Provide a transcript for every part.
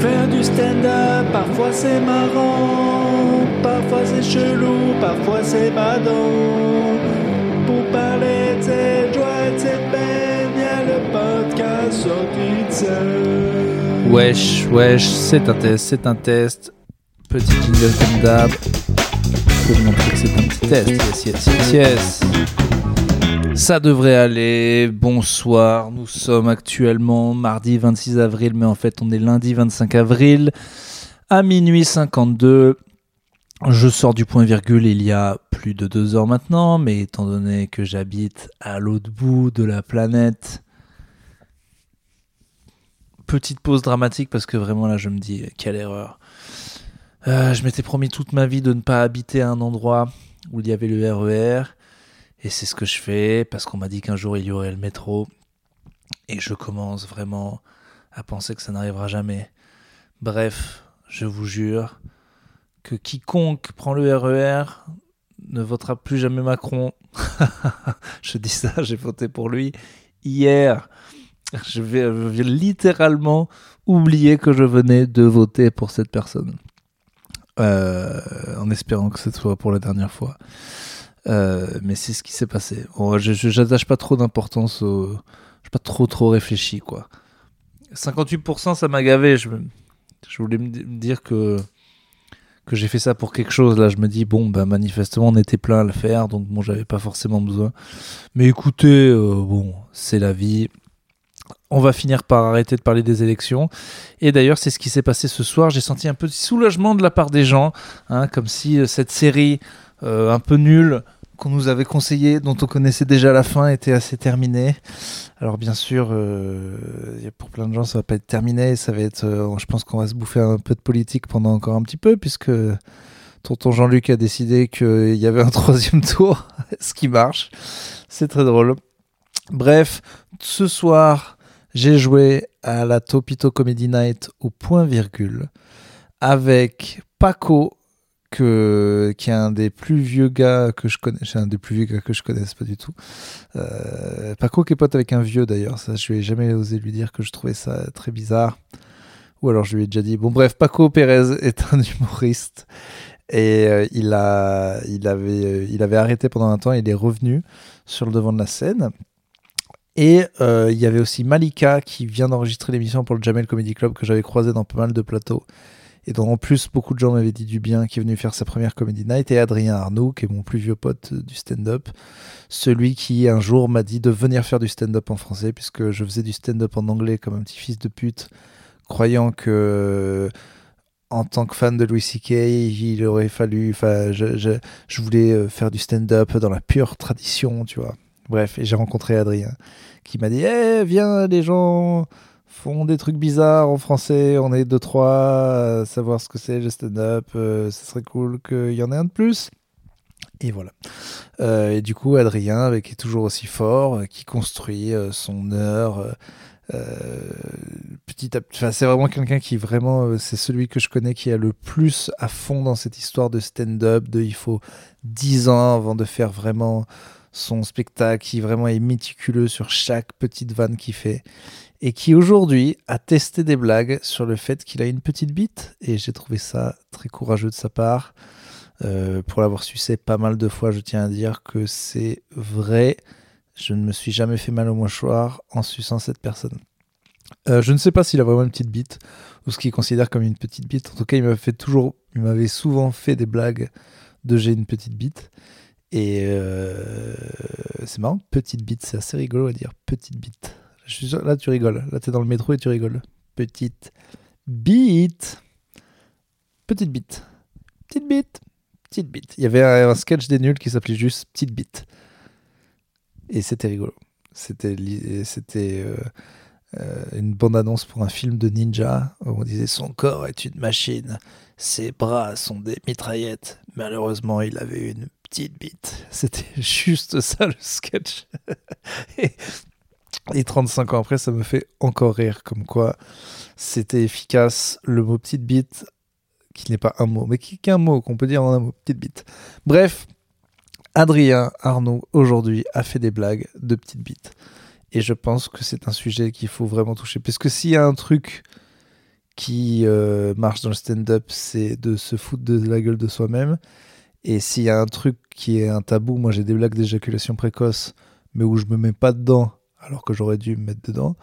Faire du stand-up, parfois c'est marrant, parfois c'est chelou, parfois c'est badant. Pour parler de cette joie, de cette peine, y a le podcast sorti de scène. Wesh, wesh, c'est un test, c'est un test. Petit jingle comme d'hab. Pour montrer que c'est un petit test. Yes, yes, yes, yes. Ça devrait aller. Bonsoir. Nous sommes actuellement mardi 26 avril, mais en fait, on est lundi 25 avril à minuit 52. Je sors du point virgule il y a plus de deux heures maintenant, mais étant donné que j'habite à l'autre bout de la planète, petite pause dramatique parce que vraiment là je me dis quelle erreur. Euh, je m'étais promis toute ma vie de ne pas habiter à un endroit où il y avait le RER et c'est ce que je fais parce qu'on m'a dit qu'un jour il y aurait le métro et je commence vraiment à penser que ça n'arrivera jamais. Bref, je vous jure que quiconque prend le RER ne votera plus jamais Macron. je dis ça, j'ai voté pour lui hier. Je vais, je vais littéralement oublier que je venais de voter pour cette personne. Euh, en espérant que ce soit pour la dernière fois. Euh, mais c'est ce qui s'est passé. Je n'attache pas trop d'importance au. Je pas trop trop réfléchi quoi. 58% ça m'a gavé. Je, voulais me di- me dire que que j'ai fait ça pour quelque chose. Là, je me dis bon, bah manifestement on était plein à le faire, donc bon, j'avais pas forcément besoin. Mais écoutez, euh, bon, c'est la vie. On va finir par arrêter de parler des élections. Et d'ailleurs, c'est ce qui s'est passé ce soir. J'ai senti un de soulagement de la part des gens, hein, comme si euh, cette série un peu nulle qu'on nous avait conseillée, dont on connaissait déjà la fin, était assez terminée. Alors bien sûr, euh, pour plein de gens, ça va pas être terminé. Ça va être, euh, je pense qu'on va se bouffer un peu de politique pendant encore un petit peu, puisque tonton Jean-Luc a décidé qu'il y avait un troisième tour, ce qui marche. C'est très drôle. Bref, ce soir, j'ai joué à la Topito Comedy Night au point virgule avec Paco, qui est un des plus vieux gars que je connais. Un des plus vieux gars que je connaisse pas du tout. Euh, Paco qui est pote avec un vieux d'ailleurs. Ça, je lui ai jamais osé lui dire que je trouvais ça très bizarre. Ou alors je lui ai déjà dit. Bon bref, Paco Pérez est un humoriste et euh, il a, il avait, euh, il avait arrêté pendant un temps. Il est revenu sur le devant de la scène. Et il y avait aussi Malika qui vient d'enregistrer l'émission pour le Jamel Comedy Club que j'avais croisé dans pas mal de plateaux et dont en plus beaucoup de gens m'avaient dit du bien, qui est venu faire sa première Comedy Night, et Adrien Arnaud, qui est mon plus vieux pote euh, du stand-up, celui qui un jour m'a dit de venir faire du stand-up en français, puisque je faisais du stand-up en anglais comme un petit fils de pute, croyant que en tant que fan de Louis C.K., il aurait fallu, enfin, je, je, je voulais euh, faire du stand-up dans la pure tradition, tu vois. Bref, et j'ai rencontré Adrien, qui m'a dit, eh, viens, les gens font des trucs bizarres en français, on est deux, trois à savoir ce que c'est le stand-up, euh, ce serait cool qu'il y en ait un de plus. Et voilà. Euh, et du coup, Adrien, avec, qui est toujours aussi fort, euh, qui construit euh, son heure. petit à petit, c'est vraiment quelqu'un qui vraiment, c'est celui que je connais qui a le plus à fond dans cette histoire de stand-up, de il faut 10 ans avant de faire vraiment son spectacle, qui vraiment est méticuleux sur chaque petite vanne qu'il fait et qui aujourd'hui a testé des blagues sur le fait qu'il a une petite bite et j'ai trouvé ça très courageux de sa part. Euh, pour l'avoir sucé pas mal de fois, je tiens à dire que c'est vrai. Je ne me suis jamais fait mal au mâchoire en suçant cette personne. Euh, je ne sais pas s'il a vraiment une petite bite ou ce qu'il considère comme une petite bite. En tout cas, il m'avait fait toujours, il m'avait souvent fait des blagues de j'ai une petite bite. Et euh, c'est marrant, petite bite, c'est assez rigolo à dire, petite bite. Là tu rigoles, là t'es dans le métro et tu rigoles. Petite bite, petite bite, petite bite, petite bite. Il y avait un, sketch des nuls qui s'appelait juste Petite bite. Et c'était rigolo. C'était euh, euh, une bande-annonce pour un film de ninja où on disait son corps est une machine, ses bras sont des mitraillettes. Malheureusement, il avait une petite bite. C'était juste ça le sketch. et, et 35 ans après, ça me fait encore rire, comme quoi c'était efficace. Le mot petite bite, qui n'est pas un mot, mais qui, est un mot qu'on peut dire en un mot, petite bite. Bref, Adrien Arnaud, aujourd'hui, a fait des blagues de petite bite. Et je pense que c'est un sujet qu'il faut vraiment toucher. Parce que s'il y a un truc qui euh, marche dans le stand-up, c'est de se foutre de la gueule de soi-même. Et s'il y a un truc qui est un tabou, moi j'ai des blagues d'éjaculation précoce, mais où je me mets pas dedans, alors que j'aurais dû me mettre dedans.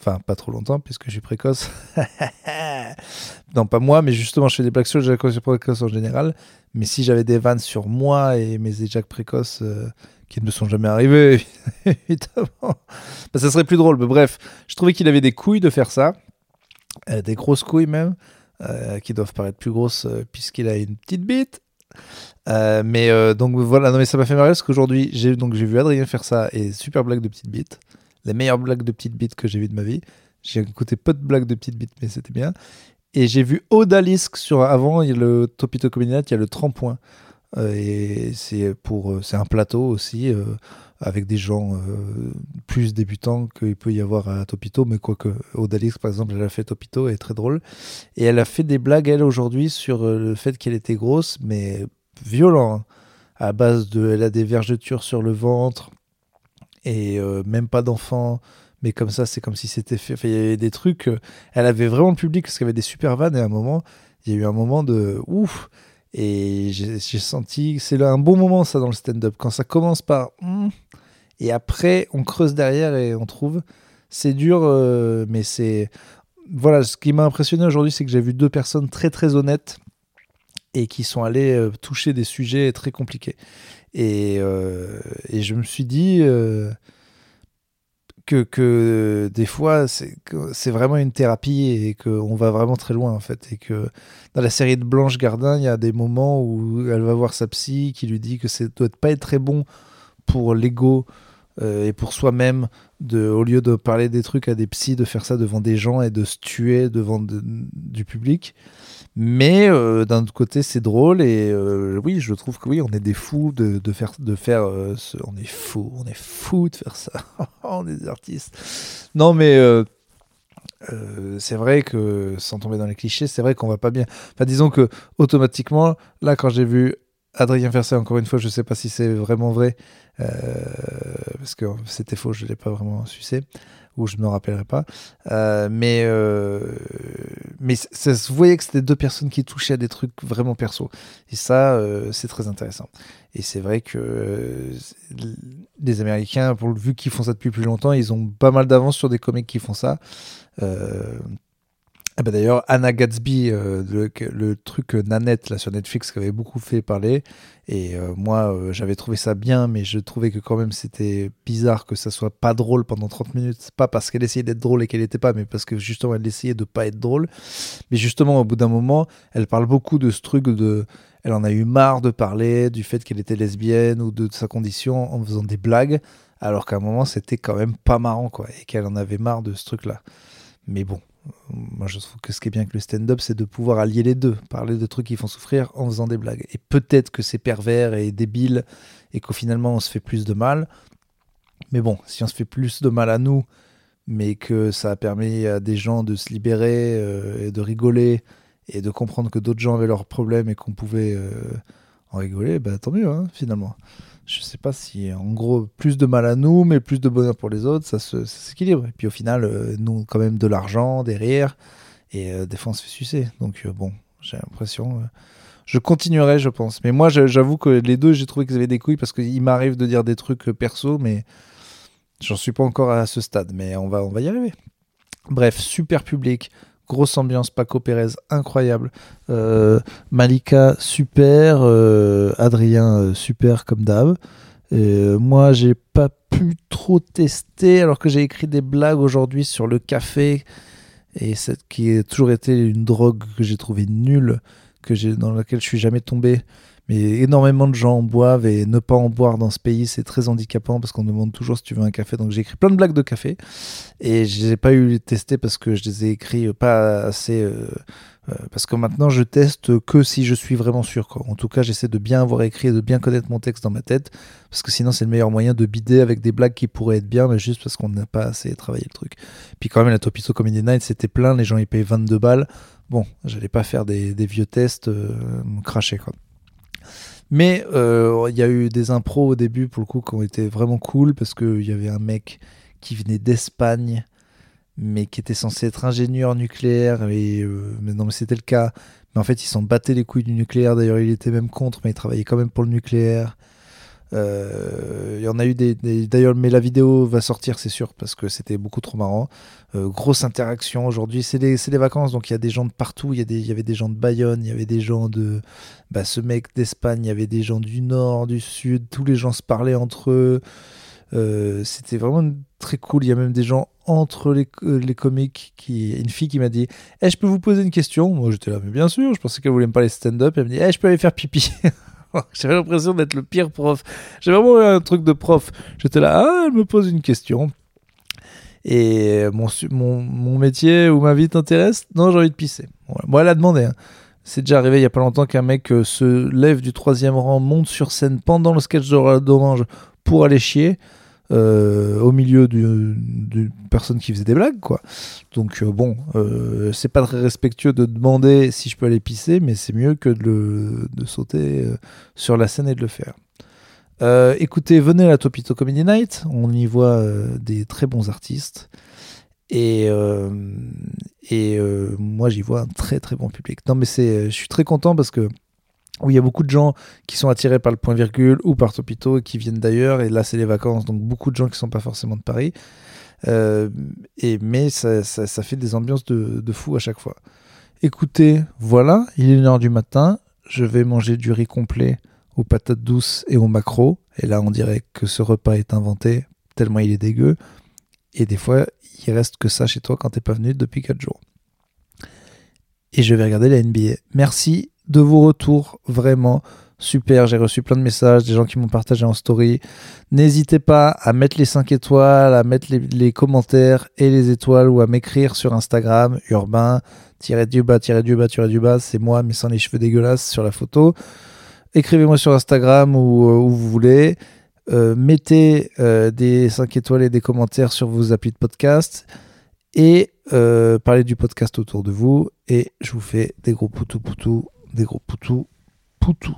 Enfin, pas trop longtemps, puisque je suis précoce. non, pas moi, mais justement, je fais des blagues sur l'éjaculation précoce en général. Mais si j'avais des vannes sur moi et mes éjacs précoces euh, qui ne me sont jamais arrivés, évidemment, bah, ça serait plus drôle. Mais bref, je trouvais qu'il avait des couilles de faire ça. Euh, des grosses couilles même, euh, qui doivent paraître plus grosses puisqu'il a une petite bite. Mais donc voilà, non mais ça m'a fait marrer parce qu'aujourd'hui j'ai donc j'ai vu Adrien faire ça et super blague de petite bite les meilleures blagues de petites bites que j'ai vues de ma vie. J'ai écouté peu de blagues de petites bites, mais c'était bien. Et j'ai vu Odalisque sur avant, il y a le Topito Combinat, il y a le trempoint. Euh, et c'est pour euh, c'est un plateau aussi euh, avec des gens plus débutants qu'il peut y avoir à Topito, mais quoique Odalisque par exemple, elle a fait Topito, elle est très drôle. Et elle a fait des blagues elle aujourd'hui sur le fait qu'elle était grosse, mais violent. Hein. à base de, elle a des vergetures sur le ventre, et euh, même pas d'enfants mais comme ça c'est comme si c'était fait il y avait des trucs euh, elle avait vraiment le public parce qu'il y avait des super vannes et à un moment il y a eu un moment de ouf et j'ai senti c'est un bon moment ça dans le stand-up. Quand ça commence par hmm, et après on creuse derrière et on trouve c'est dur euh, mais c'est voilà ce qui m'a impressionné aujourd'hui c'est que j'ai vu deux personnes très très honnêtes et qui sont allées toucher des sujets très compliqués. Et, euh, et je me suis dit euh, que, que des fois, c'est vraiment une thérapie et qu'on va vraiment très loin, en fait. Et que dans la série de Blanche Gardin, il y a des moments où elle va voir sa psy qui lui dit que ça doit pas être très bon pour l'ego euh, et pour soi-même, de, au lieu de parler des trucs à des psys, de faire ça devant des gens et de se tuer devant du public. Mais euh, d'un autre côté, c'est drôle et euh, oui, je trouve que oui, on est des fous de, faire, de faire on est fous, on est fous de faire ça. on est des artistes. Non, mais c'est vrai que sans tomber dans les clichés, c'est vrai qu'on va pas bien. Enfin, disons que automatiquement, là, quand j'ai vu Adrien ça, encore une fois, je sais pas si c'est vraiment vrai parce que c'était faux, je l'ai pas vraiment sucé ou je ne me rappellerai pas. Euh, mais euh, mais ça se voyait que c'était deux personnes qui touchaient à des trucs vraiment perso. Et ça, euh, c'est très intéressant. Et c'est vrai que les Américains, pour, vu qu'ils font ça depuis plus longtemps, ils ont pas mal d'avance sur des comics qui font ça. Ah bah D'ailleurs, Anna Gatsby, euh, le, truc Nanette là, sur Netflix qui avait beaucoup fait parler. Et euh, moi, euh, j'avais trouvé ça bien, mais je trouvais que quand même c'était bizarre que ça soit pas drôle pendant 30 minutes. Pas parce qu'elle essayait d'être drôle et qu'elle n'était pas, mais parce que justement elle essayait de pas être drôle. Mais justement, au bout d'un moment, elle parle beaucoup de ce truc de. Elle en a eu marre de parler du fait qu'elle était lesbienne ou de, de sa condition en faisant des blagues, alors qu'à un moment c'était quand même pas marrant, quoi, et qu'elle en avait marre de ce truc-là. Mais bon, moi je trouve que ce qui est bien avec le stand-up, c'est de pouvoir allier les deux, parler de trucs qui font souffrir en faisant des blagues. Et peut-être que c'est pervers et débile et qu'au finalement on se fait plus de mal. Mais bon, si on se fait plus de mal à nous, mais que ça a permis à des gens de se libérer euh, et de rigoler et de comprendre que d'autres gens avaient leurs problèmes et qu'on pouvait euh, en rigoler, bah, tant mieux hein, finalement je sais pas si en gros plus de mal à nous mais plus de bonheur pour les autres ça s'équilibre. Et puis au final euh, nous quand même de l'argent derrière et euh, des fois on se fait sucer. Donc euh, bon j'ai l'impression je continuerai je pense. Mais moi j'avoue que les deux j'ai trouvé qu'ils avaient des couilles parce qu'il m'arrive de dire des trucs perso mais j'en suis pas encore à ce stade. Mais on va on va y arriver. Bref super public grosse ambiance, Paco Pérez incroyable, euh, Malika super, euh, Adrien euh, super comme d'hab. moi j'ai pas pu trop tester alors que j'ai écrit des blagues aujourd'hui sur le café. Et cette qui a toujours été une drogue que j'ai trouvé nulle, que j'ai dans laquelle je suis jamais tombé mais énormément de gens en boivent et ne pas en boire dans ce pays, c'est très handicapant parce qu'on demande toujours si tu veux un café. Donc j'ai écrit plein de blagues de café et je les ai pas eu tester parce que je les ai écrits pas assez. Euh, euh, parce que maintenant je teste que si je suis vraiment sûr. Quoi. En tout cas, j'essaie de bien avoir écrit et de bien connaître mon texte dans ma tête parce que sinon c'est le meilleur moyen de bider avec des blagues qui pourraient être bien, mais juste parce qu'on n'a pas assez travaillé le truc. Puis quand même, la Topito Comedy Night c'était plein, les gens ils payaient 22 balles. Bon, j'allais pas faire des, vieux tests, euh, me cracher quoi. Mais euh, il y a eu des impros au début, pour le coup, qui ont été vraiment cool parce qu'il y avait un mec qui venait d'Espagne, mais qui était censé être ingénieur nucléaire. Et, euh, mais non, mais c'était le cas. Mais en fait, il s'en battait les couilles du nucléaire. D'ailleurs, il était même contre, mais il travaillait quand même pour le nucléaire. Euh, il y en a eu des, D'ailleurs, mais la vidéo va sortir, c'est sûr, parce que c'était beaucoup trop marrant. Euh, grosse interaction aujourd'hui. C'est les, les, vacances, donc il y a des gens de partout. Il y, y avait des gens de Bayonne, il y avait des gens de. Bah, ce mec d'Espagne, il y avait des gens du Nord, du Sud. Tous les gens se parlaient entre eux. Euh, c'était vraiment très cool. Il y a même des gens entre les, les comiques. Qui, une fille qui m'a dit Eh, je peux vous poser une question? Moi, j'étais là, mais bien sûr. Je pensais qu'elle voulait me parler stand-up. Elle me dit Eh, je peux aller faire pipi J'avais l'impression d'être le pire prof. J'ai vraiment eu un truc de prof. J'étais là, ah, elle me pose une question. Et mon, mon, mon métier ou ma vie t'intéresse? Non, j'ai envie de pisser. Moi, elle a demandé. Hein. C'est déjà arrivé il y a pas longtemps qu'un mec euh, se lève du troisième rang, monte sur scène pendant le sketch d'Orange pour aller chier. Euh, au milieu d'une personne qui faisait des blagues, quoi. Donc euh, bon, euh, c'est pas très respectueux de demander si je peux aller pisser, mais c'est mieux que de, de sauter sur la scène et de le faire. écoutez, venez à la Topito Comedy Night, on y voit des très bons artistes. Et, et moi, j'y vois un très très bon public. Non, mais c'est, je suis très content parce que où il y a beaucoup de gens qui sont attirés par le point virgule ou par Topito et qui viennent d'ailleurs. Et là, c'est les vacances, donc beaucoup de gens qui ne sont pas forcément de Paris. Euh, et, mais ça, fait des ambiances de, de, fou à chaque fois. Écoutez, voilà, il est une heure du matin. Je vais manger du riz complet aux patates douces et aux macros. Et là, on dirait que ce repas est inventé, tellement il est dégueu. Et des fois, il reste que ça chez toi quand t'es pas venu depuis 4 jours. Et je vais regarder la NBA. Merci de vos retours, vraiment super. J'ai reçu plein de messages, des gens qui m'ont partagé en story. N'hésitez pas à mettre les 5 étoiles, à mettre les, commentaires et les étoiles ou à m'écrire sur Instagram, urbain, tiré du bas, tiré du bas, tiré du bas. C'est moi, mais sans les cheveux dégueulasses sur la photo. Écrivez-moi sur Instagram ou euh, où vous voulez. Euh, mettez euh, des 5 étoiles et des commentaires sur vos applis de podcast et parlez du podcast autour de vous. Et je vous fais des gros poutous poutous des gros poutous, poutous.